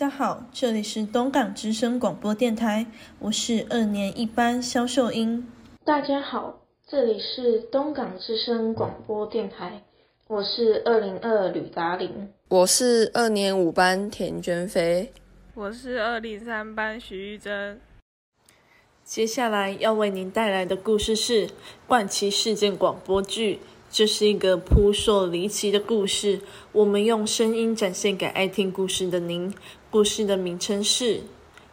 大家好，这里是东港之声广播电台，我是二年一班肖秀英。大家好，这里是东港之声广播电台，我是二零二吕达玲。我是二年五班田娟飞。我是二零三班徐玉珍。接下来要为您带来的故事是《冠奇事件广播剧》，这是一个扑朔离奇的故事，我们用声音展现给爱听故事的您。故事的名称是《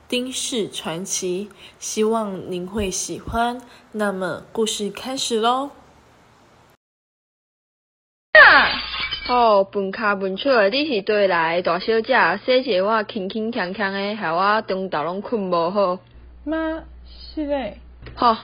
丁氏传奇》，希望您会喜欢。那么，故事开始喽！哦，笨卡笨手的，你是对来大小姐，洗一个我轻轻锵锵的，害我中昼拢困无好。妈，是嘞。吼，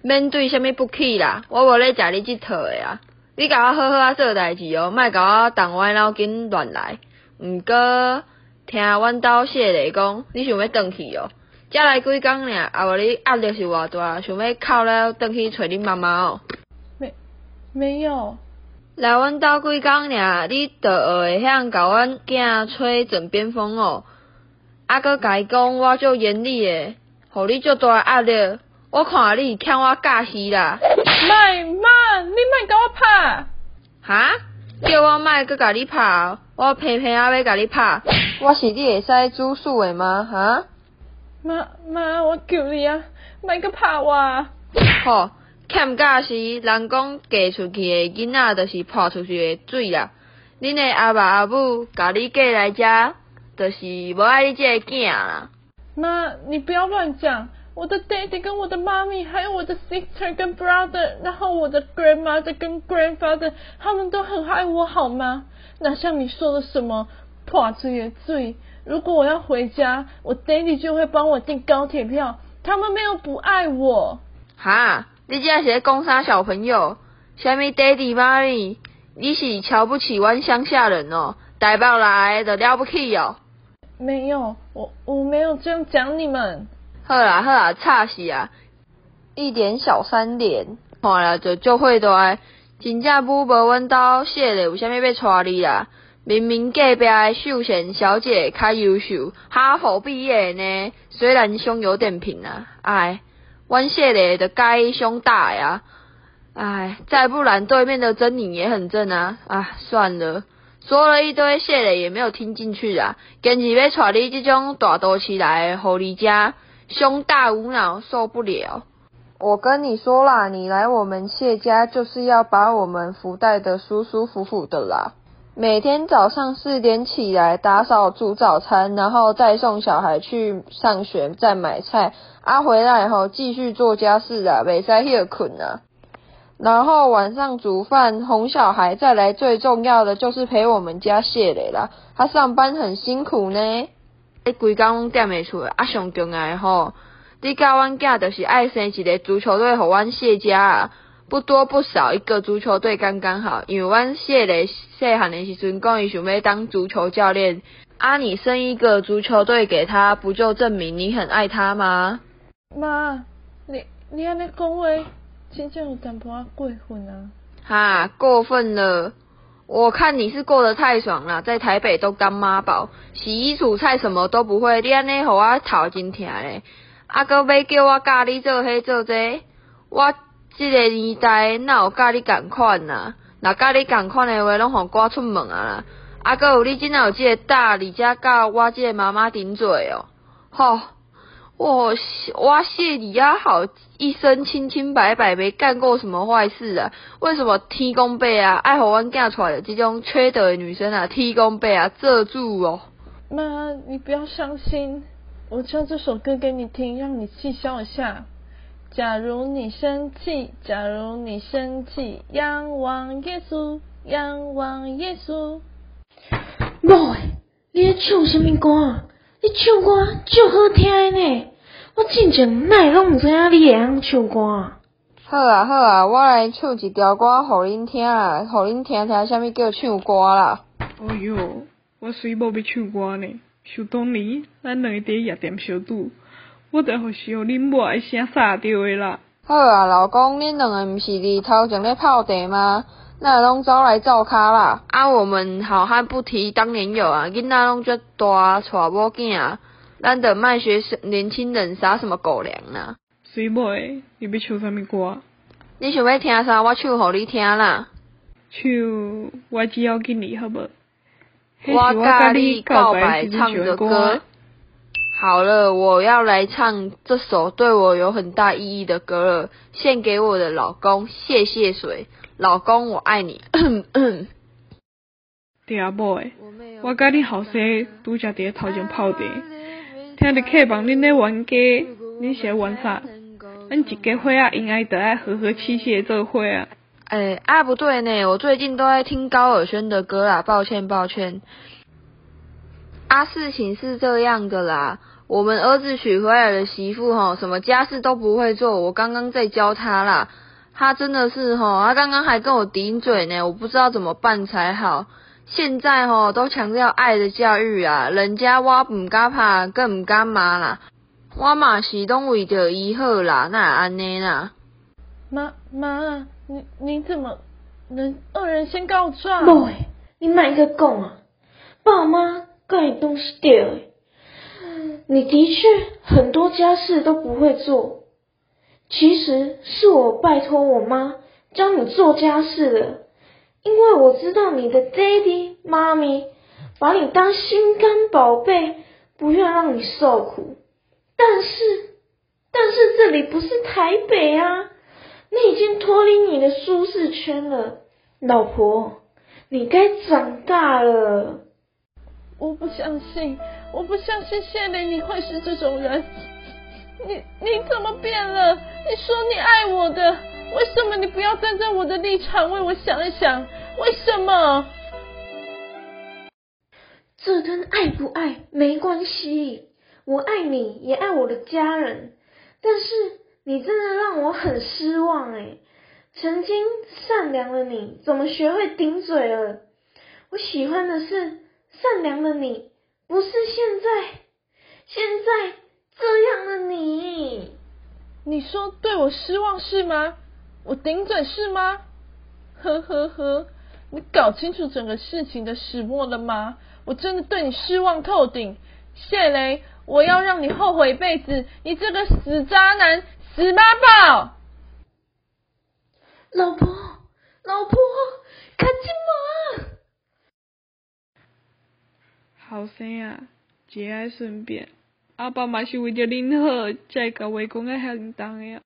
面对什么不起啦？我无咧食你即套的啊！你甲我好好啊做代志哦，莫甲我动歪脑筋乱来。毋过。听阮兜谢丽讲，你想要转去哦？才来几工尔，啊无你压力是偌大，想要哭了转去找恁妈妈哦？没，没有。来阮兜几工尔，你就会晓甲阮囝吹枕边风哦？啊，佮甲伊讲我足严厉诶，互你足大压力，我看你欠我教死啦！卖妈，你卖甲我拍！哈？叫我卖佮甲你拍，我偏偏还要甲你拍。我是你会使煮素的吗？哈？妈妈，我求你啊，莫阁拍我。吼，欠教时，人讲嫁出去的囡仔，就是泼出去的水啦。恁的阿爸阿母甲你嫁来遮，就是无爱你这个囝啦。妈，你不要乱讲。我的 daddy 跟我的妈咪，还有我的 sister 跟 brother，然后我的 grandmother 跟 grandfather，他们都很爱我，好吗？哪像你说的什么？破嘴的罪。如果我要回家，我 daddy 就会帮我订高铁票。他们没有不爱我。哈，你这是在讲啥小朋友？虾米 daddy 妈咪？你是瞧不起阮乡下人哦？台北来的了不起哦？没有，我我没有这样讲你们。好啦好啦，差死啊！一点小三点，看了就就会的。真正母无阮兜写的，为虾米要娶你啦？明明隔壁的秀贤小姐较优秀，哈佛毕业呢，虽然胸有点平啊，哎，阮谢磊的该胸大呀，哎，再不然对面的珍妮也很正啊，啊，算了，说了一堆谢磊也没有听进去啊，坚持要娶你这种大肚起来狐狸家，胸大无脑受不了。我跟你说啦，你来我们谢家就是要把我们福袋的舒舒服服的啦。每天早上四点起来打扫煮早餐，然后再送小孩去上学，再买菜，啊回来后继续做家事啊，袂使歇困啊。然后晚上煮饭哄小孩，再来最重要的就是陪我们家谢磊啦，他上班很辛苦呢，你规工拢点袂出，啊上重要吼，你教阮囝就是爱生一个足球队，互阮谢家啊。不多不少，一个足球队刚刚好。因为阮谢磊细汉的时阵讲伊想要当足球教练，啊，你生一个足球队给他，不就证明你很爱他吗？妈，你你安尼讲话，真正有淡薄仔过分啊！哈，过分了！我看你是过得太爽了，在台北都当妈宝，洗衣煮菜什么都不会，你安尼互我头真疼咧。啊，搁要叫我教你做迄做这，我。即个年代哪有教你共款呐？若教你共款的话，拢互赶出门啊啦！啊，搁有你真有即个大，而且教我即个妈妈顶嘴哦！吼，我我谢你啊，好一生清清白白，没干过什么坏事啊？为什么天公伯啊，爱互阮嫁出来的这种缺德的女生啊？天公伯啊，遮住哦！妈，你不要伤心，我唱这首歌给你听，让你气消一下。假如你生气，假如你生气，仰望耶稣，仰望耶稣。某诶，你咧唱什么歌？你唱歌足好听呢。我真正哪拢毋知影你会晓唱歌。好啊好啊，我来唱一条歌互恁听啊，互恁听听啥物叫唱歌啦。哎哟，我虽无要唱歌呢，想当年咱两个伫夜店小赌。我著互是互恁母诶声杀着诶啦！好啊，老公，恁两个毋是伫头前咧泡茶吗？那拢走来照卡啦！啊，我们好汉不提当年勇啊，囡仔拢遮大，娶某囝啊，咱得卖学年轻人撒什么狗粮啊！水妹，你要唱啥物歌？你想要听啥？我唱互你听啦。唱我只要跟你好无？我甲你告白唱的歌。好了，我要来唱这首对我有很大意义的歌了，献给我的老公，谢谢水，老公我爱你。对啊，某诶，我甲你后生拄则伫头前泡茶，听着客房恁咧冤家，恁是咧冤啥？咱一家伙啊，应该得爱和和气气的做伙啊。哎，啊不对呢，我最近都在听高尔宣的歌啦，抱歉抱歉。啊，事情是这样的啦，我们儿子娶回来的媳妇吼，什么家事都不会做，我刚刚在教他啦，他真的是吼，他刚刚还跟我顶嘴呢，我不知道怎么办才好。现在吼都强调爱的教育啊，人家我唔敢怕，更唔敢骂啦，我嘛是拢为着伊好啦，那安尼啦。妈妈，你你怎么能恶人先告状？妹，你买个讲啊，爸妈。干你东西掉诶！你的确很多家事都不会做，其实是我拜托我妈教你做家事的，因为我知道你的 daddy 妈咪把你当心肝宝贝，不愿让你受苦。但是，但是这里不是台北啊，你已经脱离你的舒适圈了，老婆，你该长大了。我不相信，我不相信谢雷你会是这种人。你你怎么变了？你说你爱我的，为什么你不要站在我的立场为我想一想？为什么？这跟爱不爱没关系，我爱你也爱我的家人。但是你真的让我很失望哎！曾经善良的你，怎么学会顶嘴了？我喜欢的是。善良的你，不是现在，现在这样的你。你说对我失望是吗？我顶嘴是吗？呵呵呵，你搞清楚整个事情的始末了吗？我真的对你失望透顶，谢雷，我要让你后悔一辈子，你这个死渣男，死妈宝！老婆，老婆，赶紧嘛！后生啊，节哀顺变，阿爸嘛是为着恁好，才甲话讲啊遐重的啊。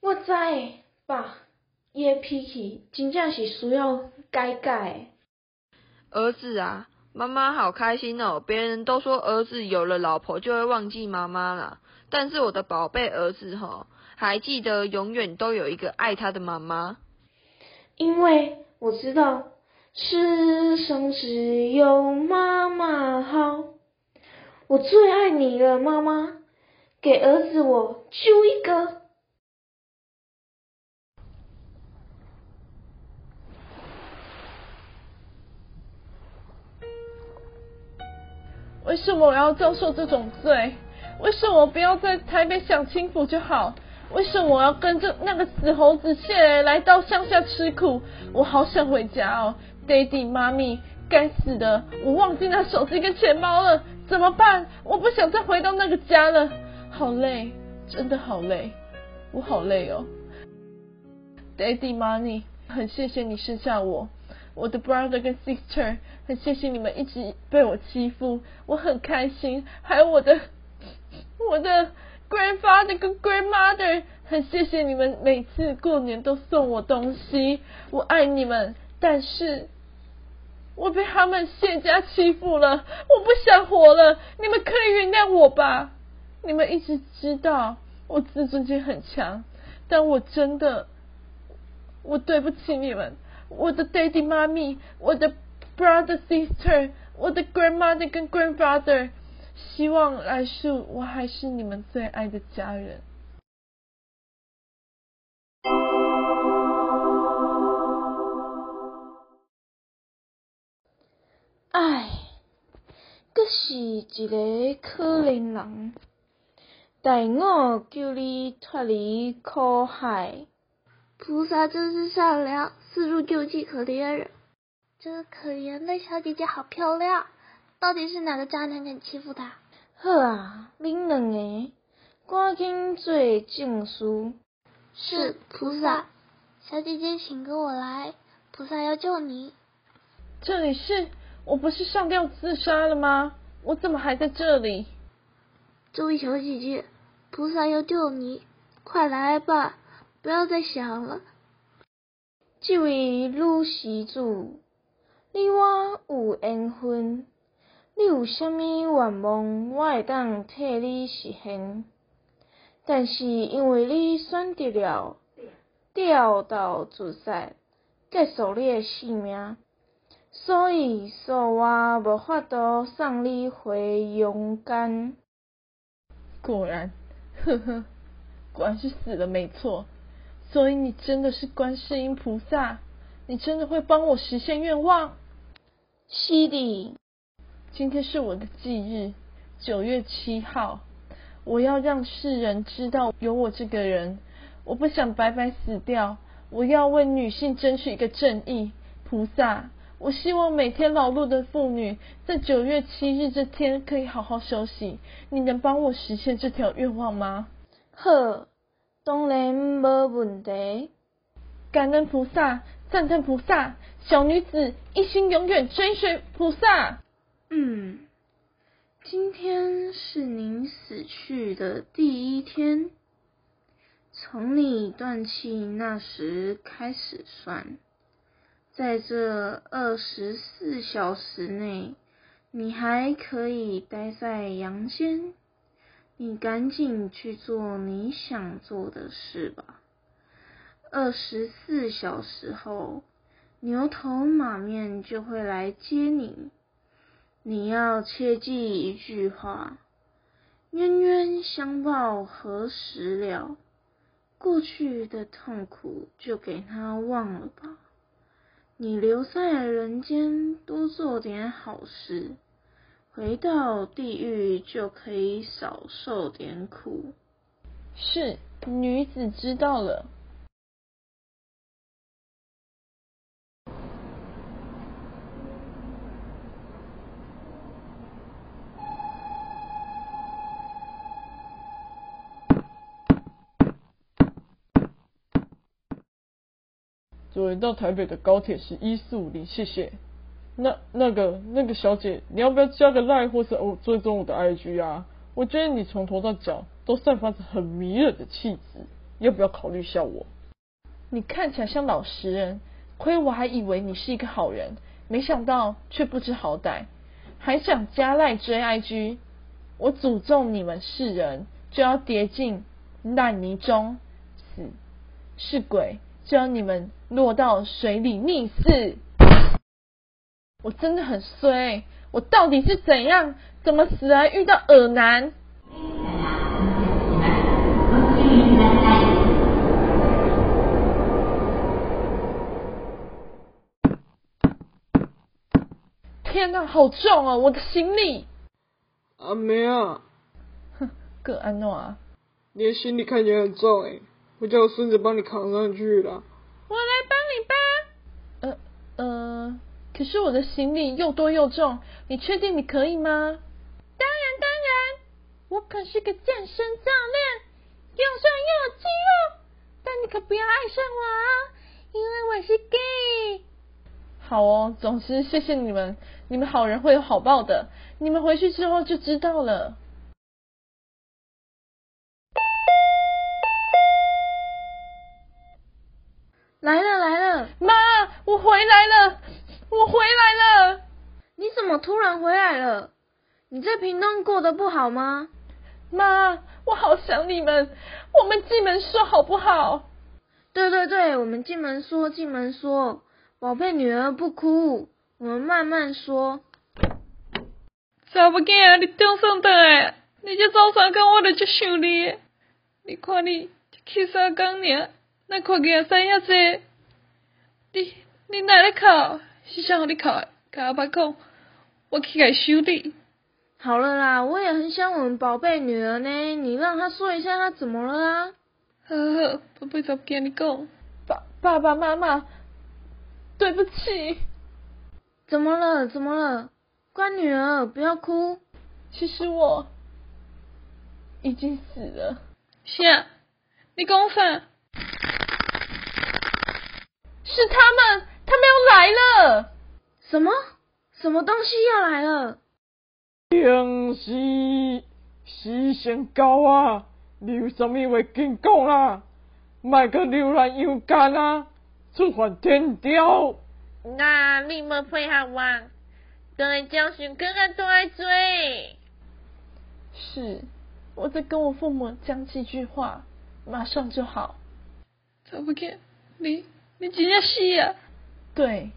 我知，爸，伊的脾气真正是需要改改。儿子啊，妈妈好开心哦！别人都说儿子有了老婆就会忘记妈妈了，但是我的宝贝儿子吼，还记得永远都有一个爱他的妈妈。因为我知道。世上只有妈妈好，我最爱你了，妈妈，给儿子我揪一个。为什么我要遭受这种罪？为什么我不要在台北享清福就好？为什么我要跟着那个死猴子谢雷来到乡下吃苦？我好想回家哦。Daddy，妈咪，该死的，我忘记拿手机跟钱包了，怎么办？我不想再回到那个家了，好累，真的好累，我好累哦。Daddy，妈咪，很谢谢你生下我，我的 brother 跟 sister，很谢谢你们一直被我欺负，我很开心。还有我的 我的 grandfather 跟 grandmother，很谢谢你们每次过年都送我东西，我爱你们。但是。我被他们谢家欺负了，我不想活了，你们可以原谅我吧？你们一直知道我自尊心很强，但我真的，我对不起你们，我的 daddy 妈咪，我的 brother sister，我的 grandmother 跟 grandfather，希望来世我还是你们最爱的家人。唉，阁是一个可怜人。待我救你脱离苦海。菩萨真是善良，四处救济可怜人。这个可怜的小姐姐好漂亮，到底是哪个渣男敢欺负她？好啊，恁两个赶紧做证书。是菩萨，小姐姐，请跟我来，菩萨要救你。这里是，我不是上吊自杀了吗？我怎么还在这里？这位小姐姐，菩萨要救你，快来吧，不要再想了。这位女施主，你我有缘分，你有啥物愿望，我会当替你实现。但是因为你选择了吊道自杀，结束你的性命，所以说我无法度送你回阳间。果然，呵呵，果然是死了没错。所以你真的是观世音菩萨，你真的会帮我实现愿望。是的，今天是我的忌日，九月七号。我要让世人知道有我这个人，我不想白白死掉，我要为女性争取一个正义。菩萨，我希望每天劳碌的妇女在九月七日这天可以好好休息。你能帮我实现这条愿望吗？好，当然没问题。感恩菩萨，赞叹菩萨，小女子一心永远追随菩萨。嗯。今天是您死去的第一天，从你断气那时开始算，在这二十四小时内，你还可以待在阳间。你赶紧去做你想做的事吧。二十四小时后，牛头马面就会来接你。你要切记一句话：冤冤相报何时了？过去的痛苦就给他忘了吧。你留在人间多做点好事，回到地狱就可以少受点苦。是，女子知道了。坐到台北的高铁是一四五零，谢谢。那那个那个小姐，你要不要加个 line 或是我追踪我的 IG 啊？我觉得你从头到脚都散发着很迷人的气质，要不要考虑一下我？你看起来像老实人，亏我还以为你是一个好人，没想到却不知好歹，还想加赖追 IG。我诅咒你们是人，就要跌进烂泥中死，是鬼。就要你们落到水里溺死！我真的很衰，我到底是怎样？怎么死还遇到耳男？天哪，好重哦！我的行李。阿梅啊！哼，葛安诺啊！你的行李看起来很重哎。我叫我孙子帮你扛上去了。我来帮你搬。呃呃，可是我的行李又多又重，你确定你可以吗？当然当然，我可是个健身教练，又帅又有肌肉。但你可不要爱上我啊，因为我是 gay。好哦，总之谢谢你们，你们好人会有好报的，你们回去之后就知道了。来了来了，妈，我回来了，我回来了。你怎么突然回来了？你在屏东过得不好吗？妈，我好想你们，我们进门说好不好？对对对，我们进门说进门说，宝贝女儿不哭，我们慢慢说。查某囝，你中上倒来，你这早三工我就足想你，你看你去三工尔。那看见生遐济，你你哪里哭？是想互你哭？甲阿爸讲，我去甲伊修理。好好了啦，我也很想我们宝贝女儿呢，你让她说一下她怎么了啦。呵呵，宝贝，再跟你讲。爸爸爸妈妈，对不起。怎么了？怎么了？乖女儿，不要哭。其实我已经死了。啥？你讲啥？是他们，他们要来了。什么？什么东西要来了？平时时辰到啊，你有啥物话紧讲啦？莫搁流浪阳间啊，出犯天条。那你们配合我，等来教训哥哥多来追。是，我在跟我父母讲几句话，马上就好。怎么见？你你真正死啊？对，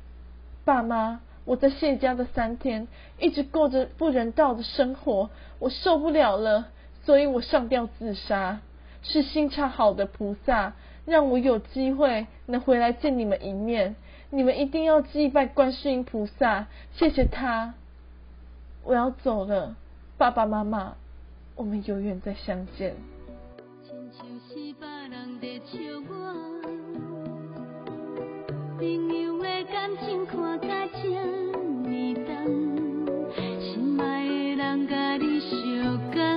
爸妈，我在谢家的三天，一直过着不人道的生活，我受不了了，所以我上吊自杀。是心肠好的菩萨，让我有机会能回来见你们一面。你们一定要祭拜观世音菩萨，谢谢他。我要走了，爸爸妈妈，我们永远再相见。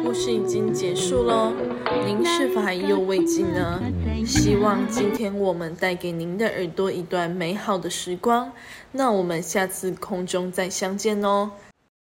故事已经结束喽，您是否还意犹未尽呢？希望今天我们带给您的耳朵一段美好的时光。那我们下次空中再相见哦，